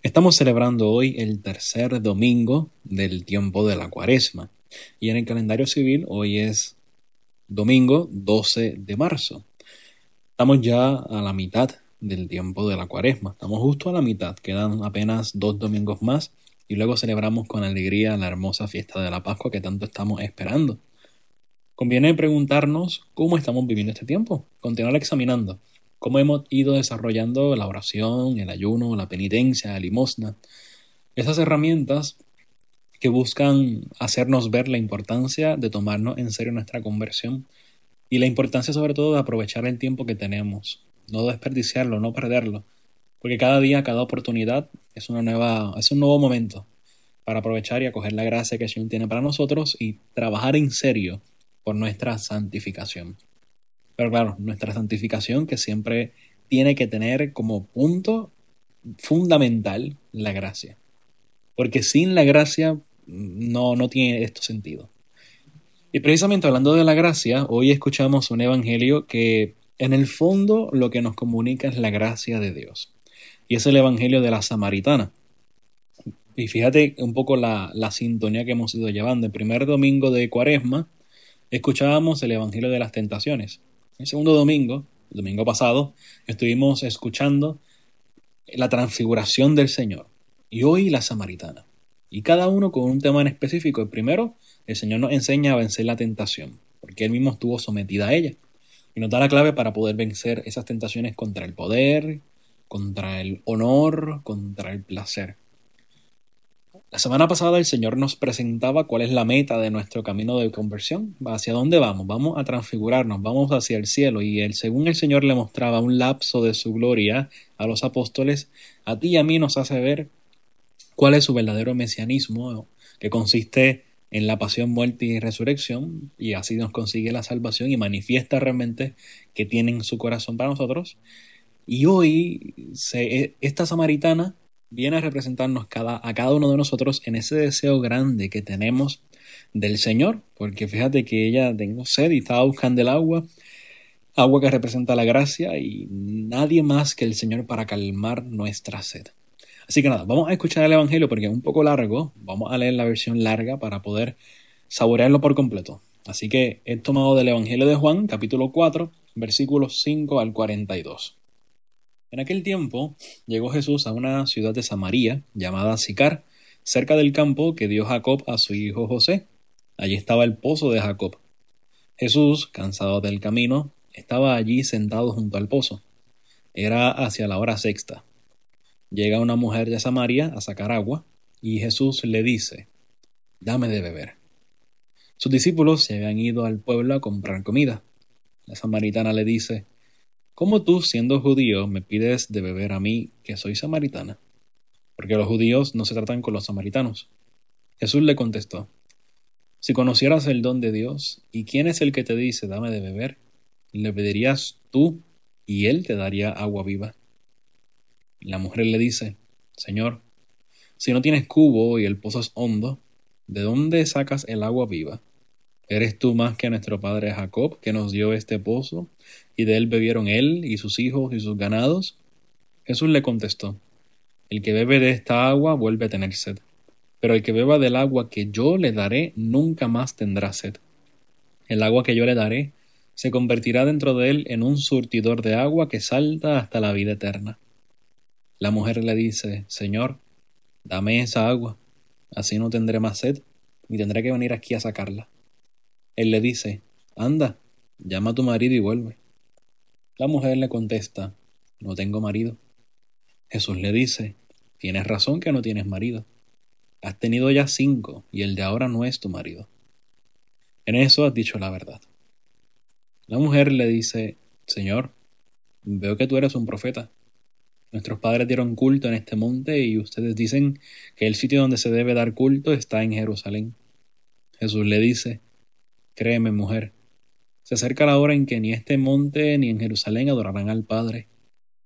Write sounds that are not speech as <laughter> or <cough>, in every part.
Estamos celebrando hoy el tercer domingo del tiempo de la cuaresma y en el calendario civil hoy es domingo 12 de marzo. Estamos ya a la mitad del tiempo de la cuaresma, estamos justo a la mitad, quedan apenas dos domingos más y luego celebramos con alegría la hermosa fiesta de la Pascua que tanto estamos esperando. Conviene preguntarnos cómo estamos viviendo este tiempo, continuar examinando cómo hemos ido desarrollando la oración, el ayuno, la penitencia, la limosna, esas herramientas que buscan hacernos ver la importancia de tomarnos en serio nuestra conversión y la importancia sobre todo de aprovechar el tiempo que tenemos, no desperdiciarlo, no perderlo, porque cada día, cada oportunidad es una nueva, es un nuevo momento para aprovechar y acoger la gracia que el tiene para nosotros y trabajar en serio por nuestra santificación. Pero claro, nuestra santificación que siempre tiene que tener como punto fundamental la gracia. Porque sin la gracia no, no tiene esto sentido. Y precisamente hablando de la gracia, hoy escuchamos un evangelio que en el fondo lo que nos comunica es la gracia de Dios. Y es el evangelio de la samaritana. Y fíjate un poco la, la sintonía que hemos ido llevando. El primer domingo de Cuaresma escuchábamos el Evangelio de las Tentaciones. El segundo domingo, el domingo pasado, estuvimos escuchando la transfiguración del Señor. Y hoy la samaritana. Y cada uno con un tema en específico. El primero, el Señor nos enseña a vencer la tentación, porque Él mismo estuvo sometida a ella. Y nos da la clave para poder vencer esas tentaciones contra el poder, contra el honor, contra el placer. La semana pasada el Señor nos presentaba cuál es la meta de nuestro camino de conversión, hacia dónde vamos, vamos a transfigurarnos, vamos hacia el cielo y el, según el Señor le mostraba un lapso de su gloria a los apóstoles, a ti y a mí nos hace ver cuál es su verdadero mesianismo, que consiste en la pasión, muerte y resurrección, y así nos consigue la salvación y manifiesta realmente que tiene en su corazón para nosotros. Y hoy se, esta samaritana viene a representarnos cada, a cada uno de nosotros en ese deseo grande que tenemos del Señor, porque fíjate que ella tengo sed y estaba buscando el agua, agua que representa la gracia y nadie más que el Señor para calmar nuestra sed. Así que nada, vamos a escuchar el Evangelio porque es un poco largo, vamos a leer la versión larga para poder saborearlo por completo. Así que he tomado del Evangelio de Juan, capítulo 4, versículos 5 al 42. En aquel tiempo llegó Jesús a una ciudad de Samaria llamada Sicar, cerca del campo que dio Jacob a su hijo José. Allí estaba el pozo de Jacob. Jesús, cansado del camino, estaba allí sentado junto al pozo. Era hacia la hora sexta. Llega una mujer de Samaria a sacar agua, y Jesús le dice, Dame de beber. Sus discípulos se habían ido al pueblo a comprar comida. La samaritana le dice, ¿Cómo tú, siendo judío, me pides de beber a mí, que soy samaritana? Porque los judíos no se tratan con los samaritanos. Jesús le contestó, Si conocieras el don de Dios, ¿y quién es el que te dice, dame de beber? Le pedirías tú, y él te daría agua viva. La mujer le dice, Señor, si no tienes cubo y el pozo es hondo, ¿de dónde sacas el agua viva? ¿Eres tú más que nuestro padre Jacob, que nos dio este pozo, y de él bebieron él y sus hijos y sus ganados? Jesús le contestó, El que bebe de esta agua vuelve a tener sed, pero el que beba del agua que yo le daré nunca más tendrá sed. El agua que yo le daré se convertirá dentro de él en un surtidor de agua que salta hasta la vida eterna. La mujer le dice, Señor, dame esa agua, así no tendré más sed, ni tendré que venir aquí a sacarla. Él le dice, Anda, llama a tu marido y vuelve. La mujer le contesta, No tengo marido. Jesús le dice, Tienes razón que no tienes marido. Has tenido ya cinco, y el de ahora no es tu marido. En eso has dicho la verdad. La mujer le dice, Señor, veo que tú eres un profeta. Nuestros padres dieron culto en este monte y ustedes dicen que el sitio donde se debe dar culto está en Jerusalén. Jesús le dice, Créeme, mujer, se acerca la hora en que ni este monte ni en Jerusalén adorarán al Padre.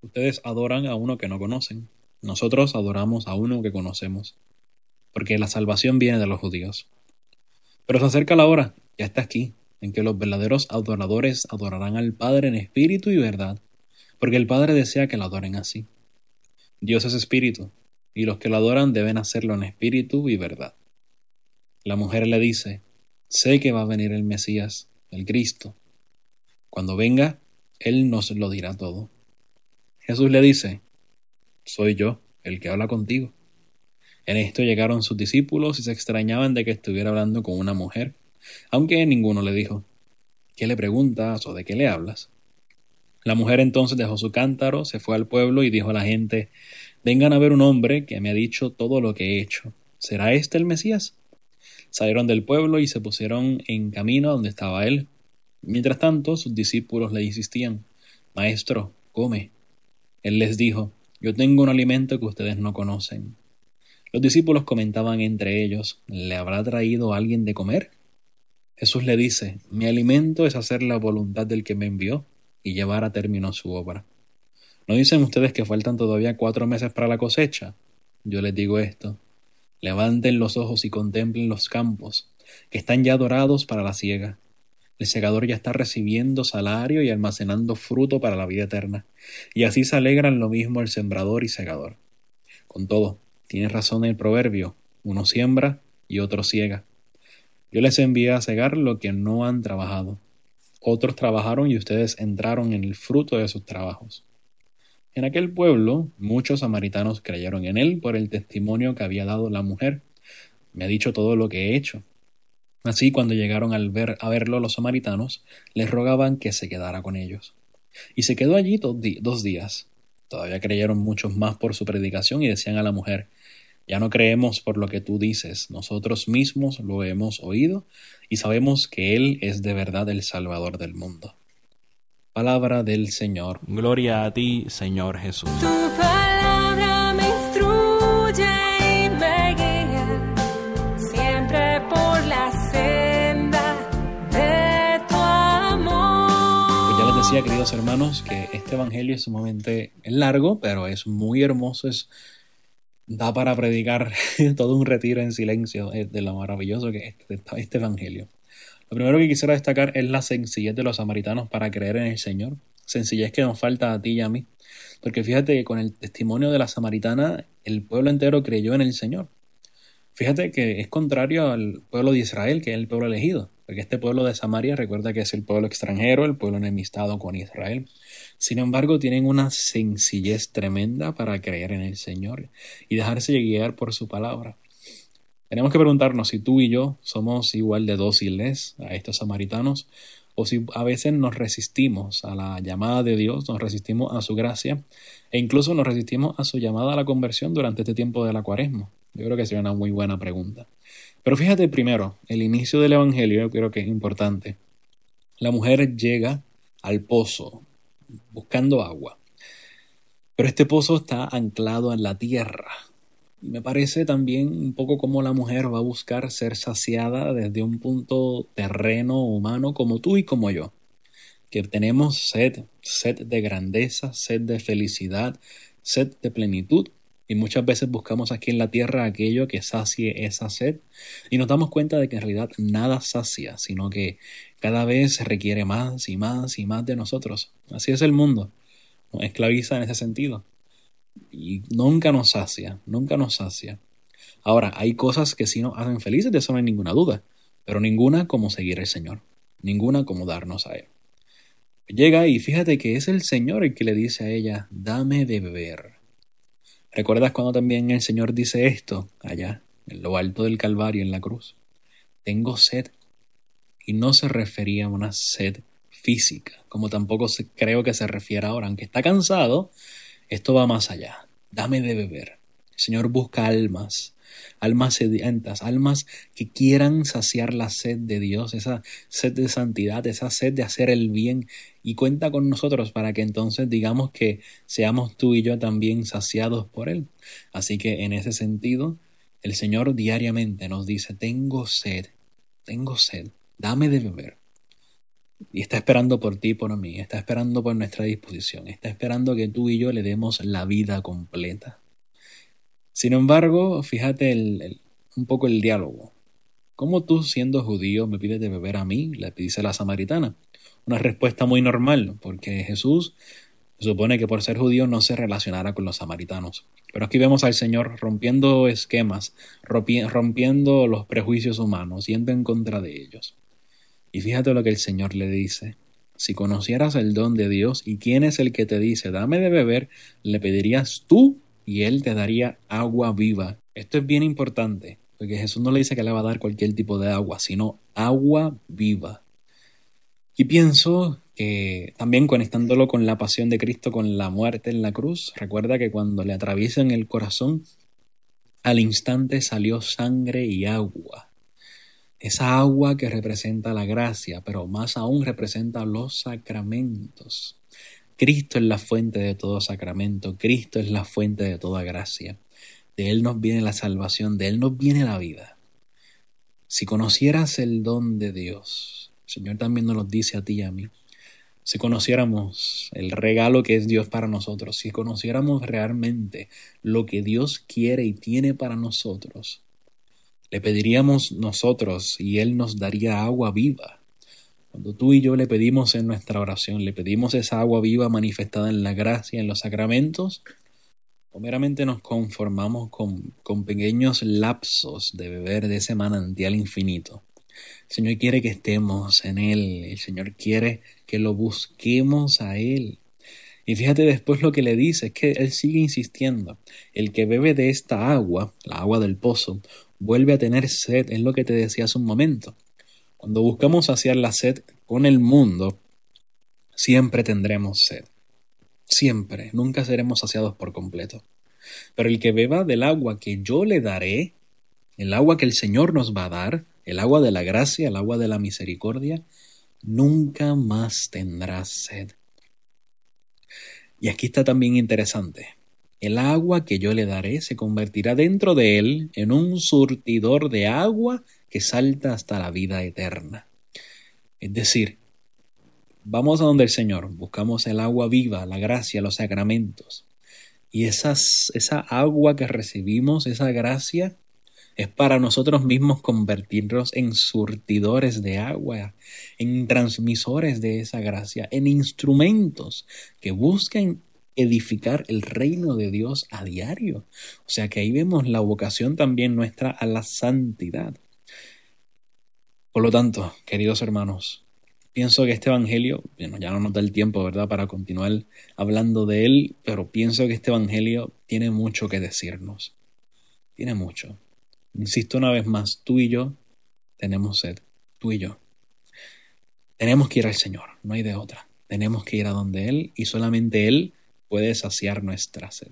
Ustedes adoran a uno que no conocen. Nosotros adoramos a uno que conocemos, porque la salvación viene de los judíos. Pero se acerca la hora, ya está aquí, en que los verdaderos adoradores adorarán al Padre en espíritu y verdad, porque el Padre desea que lo adoren así. Dios es espíritu, y los que lo adoran deben hacerlo en espíritu y verdad. La mujer le dice, sé que va a venir el Mesías, el Cristo. Cuando venga, Él nos lo dirá todo. Jesús le dice, soy yo el que habla contigo. En esto llegaron sus discípulos y se extrañaban de que estuviera hablando con una mujer, aunque ninguno le dijo, ¿qué le preguntas o de qué le hablas? La mujer entonces dejó su cántaro, se fue al pueblo y dijo a la gente, vengan a ver un hombre que me ha dicho todo lo que he hecho. ¿Será este el Mesías? Salieron del pueblo y se pusieron en camino donde estaba él. Mientras tanto, sus discípulos le insistían, Maestro, come. Él les dijo, Yo tengo un alimento que ustedes no conocen. Los discípulos comentaban entre ellos, ¿le habrá traído alguien de comer? Jesús le dice, Mi alimento es hacer la voluntad del que me envió y llevar a término su obra. ¿No dicen ustedes que faltan todavía cuatro meses para la cosecha? Yo les digo esto. Levanten los ojos y contemplen los campos, que están ya dorados para la siega. El segador ya está recibiendo salario y almacenando fruto para la vida eterna, y así se alegran lo mismo el sembrador y segador. Con todo, tiene razón el proverbio, uno siembra y otro ciega. Yo les envié a cegar lo que no han trabajado. Otros trabajaron y ustedes entraron en el fruto de sus trabajos. En aquel pueblo muchos samaritanos creyeron en él por el testimonio que había dado la mujer. Me ha dicho todo lo que he hecho. Así cuando llegaron al ver, a verlo los samaritanos, les rogaban que se quedara con ellos. Y se quedó allí dos días. Todavía creyeron muchos más por su predicación y decían a la mujer, ya no creemos por lo que tú dices, nosotros mismos lo hemos oído y sabemos que Él es de verdad el Salvador del mundo. Palabra del Señor. Gloria a ti, Señor Jesús. Tu palabra me instruye y me guía siempre por la senda de tu amor. Pues ya les decía, queridos hermanos, que este Evangelio es sumamente largo, pero es muy hermoso, es da para predicar <laughs> todo un retiro en silencio de lo maravilloso que es este, este, Evangelio. Lo primero que quisiera destacar es la sencillez de los samaritanos para creer en el Señor. Sencillez que nos falta a ti y a mí. Porque fíjate que con el testimonio de la samaritana, el pueblo entero creyó en el Señor. Fíjate que es contrario al pueblo de Israel, que es el pueblo elegido. Porque este pueblo de Samaria recuerda que es el pueblo extranjero, el pueblo enemistado con Israel. Sin embargo, tienen una sencillez tremenda para creer en el Señor y dejarse guiar por su palabra. Tenemos que preguntarnos si tú y yo somos igual de dóciles a estos samaritanos o si a veces nos resistimos a la llamada de Dios, nos resistimos a su gracia e incluso nos resistimos a su llamada a la conversión durante este tiempo de la cuaresma. Yo creo que sería una muy buena pregunta. Pero fíjate primero, el inicio del Evangelio yo creo que es importante. La mujer llega al pozo buscando agua. Pero este pozo está anclado en la tierra. Me parece también un poco como la mujer va a buscar ser saciada desde un punto terreno humano como tú y como yo. Que tenemos sed, sed de grandeza, sed de felicidad, sed de plenitud. Y muchas veces buscamos aquí en la tierra aquello que sacie esa sed y nos damos cuenta de que en realidad nada sacia, sino que cada vez requiere más y más y más de nosotros. Así es el mundo. Esclaviza en ese sentido. Y nunca nos sacia, nunca nos sacia. Ahora, hay cosas que sí nos hacen felices, de eso no hay ninguna duda, pero ninguna como seguir al Señor, ninguna como darnos a Él. Llega y fíjate que es el Señor el que le dice a ella, dame de beber. ¿Recuerdas cuando también el Señor dice esto allá, en lo alto del Calvario, en la cruz? Tengo sed. Y no se refería a una sed física, como tampoco creo que se refiere ahora. Aunque está cansado, esto va más allá. Dame de beber. El Señor busca almas, almas sedientas, almas que quieran saciar la sed de Dios, esa sed de santidad, esa sed de hacer el bien. Y cuenta con nosotros para que entonces digamos que seamos tú y yo también saciados por Él. Así que en ese sentido, el Señor diariamente nos dice, tengo sed, tengo sed, dame de beber. Y está esperando por ti y por mí, está esperando por nuestra disposición, está esperando que tú y yo le demos la vida completa. Sin embargo, fíjate un poco el diálogo. ¿Cómo tú, siendo judío, me pides de beber a mí? Le dice la samaritana. Una respuesta muy normal, porque Jesús supone que por ser judío no se relacionara con los samaritanos. Pero aquí vemos al Señor rompiendo esquemas, rompiendo los prejuicios humanos, yendo en contra de ellos. Y fíjate lo que el Señor le dice. Si conocieras el don de Dios y quién es el que te dice, dame de beber, le pedirías tú y Él te daría agua viva. Esto es bien importante, porque Jesús no le dice que le va a dar cualquier tipo de agua, sino agua viva. Y pienso que también conectándolo con la pasión de Cristo, con la muerte en la cruz, recuerda que cuando le atraviesan el corazón, al instante salió sangre y agua. Esa agua que representa la gracia, pero más aún representa los sacramentos. Cristo es la fuente de todo sacramento, Cristo es la fuente de toda gracia. De Él nos viene la salvación, de Él nos viene la vida. Si conocieras el don de Dios, el Señor también nos lo dice a ti y a mí, si conociéramos el regalo que es Dios para nosotros, si conociéramos realmente lo que Dios quiere y tiene para nosotros, le pediríamos nosotros y Él nos daría agua viva. Cuando tú y yo le pedimos en nuestra oración, le pedimos esa agua viva manifestada en la gracia, en los sacramentos, o meramente nos conformamos con, con pequeños lapsos de beber de ese manantial infinito. El Señor quiere que estemos en Él, el Señor quiere que lo busquemos a Él. Y fíjate después lo que le dice, es que Él sigue insistiendo, el que bebe de esta agua, la agua del pozo, vuelve a tener sed, es lo que te decía hace un momento. Cuando buscamos saciar la sed con el mundo, siempre tendremos sed. Siempre, nunca seremos saciados por completo. Pero el que beba del agua que yo le daré, el agua que el Señor nos va a dar, el agua de la gracia, el agua de la misericordia, nunca más tendrá sed. Y aquí está también interesante. El agua que yo le daré se convertirá dentro de él en un surtidor de agua que salta hasta la vida eterna. Es decir, vamos a donde el Señor, buscamos el agua viva, la gracia, los sacramentos. Y esas, esa agua que recibimos, esa gracia, es para nosotros mismos convertirnos en surtidores de agua, en transmisores de esa gracia, en instrumentos que busquen edificar el reino de Dios a diario. O sea que ahí vemos la vocación también nuestra a la santidad. Por lo tanto, queridos hermanos, pienso que este Evangelio, bueno, ya no nos da el tiempo, ¿verdad?, para continuar hablando de él, pero pienso que este Evangelio tiene mucho que decirnos. Tiene mucho. Insisto una vez más, tú y yo tenemos sed, tú y yo. Tenemos que ir al Señor, no hay de otra. Tenemos que ir a donde Él y solamente Él puede saciar nuestra sed.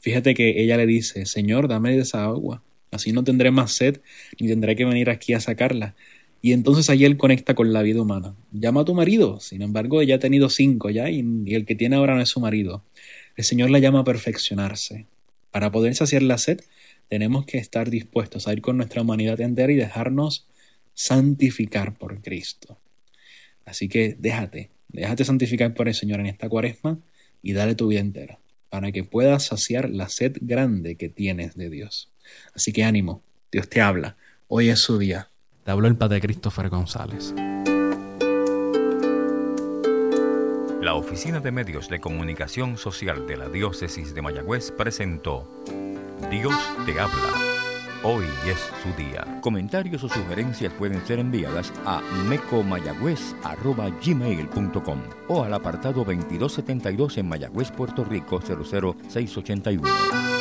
Fíjate que ella le dice, Señor, dame de esa agua, así no tendré más sed ni tendré que venir aquí a sacarla. Y entonces ahí él conecta con la vida humana. Llama a tu marido, sin embargo ella ha tenido cinco ya y, y el que tiene ahora no es su marido. El Señor la llama a perfeccionarse. Para poder saciar la sed, tenemos que estar dispuestos a ir con nuestra humanidad entera y dejarnos santificar por Cristo. Así que déjate, déjate santificar por el Señor en esta cuaresma y dale tu vida entera para que puedas saciar la sed grande que tienes de Dios. Así que ánimo, Dios te habla, hoy es su día. Te habló el Padre Christopher González. La Oficina de Medios de Comunicación Social de la Diócesis de Mayagüez presentó Dios te habla. Hoy es su día. Comentarios o sugerencias pueden ser enviadas a mecomayagüez.gmail.com o al apartado 2272 en Mayagüez, Puerto Rico 00681.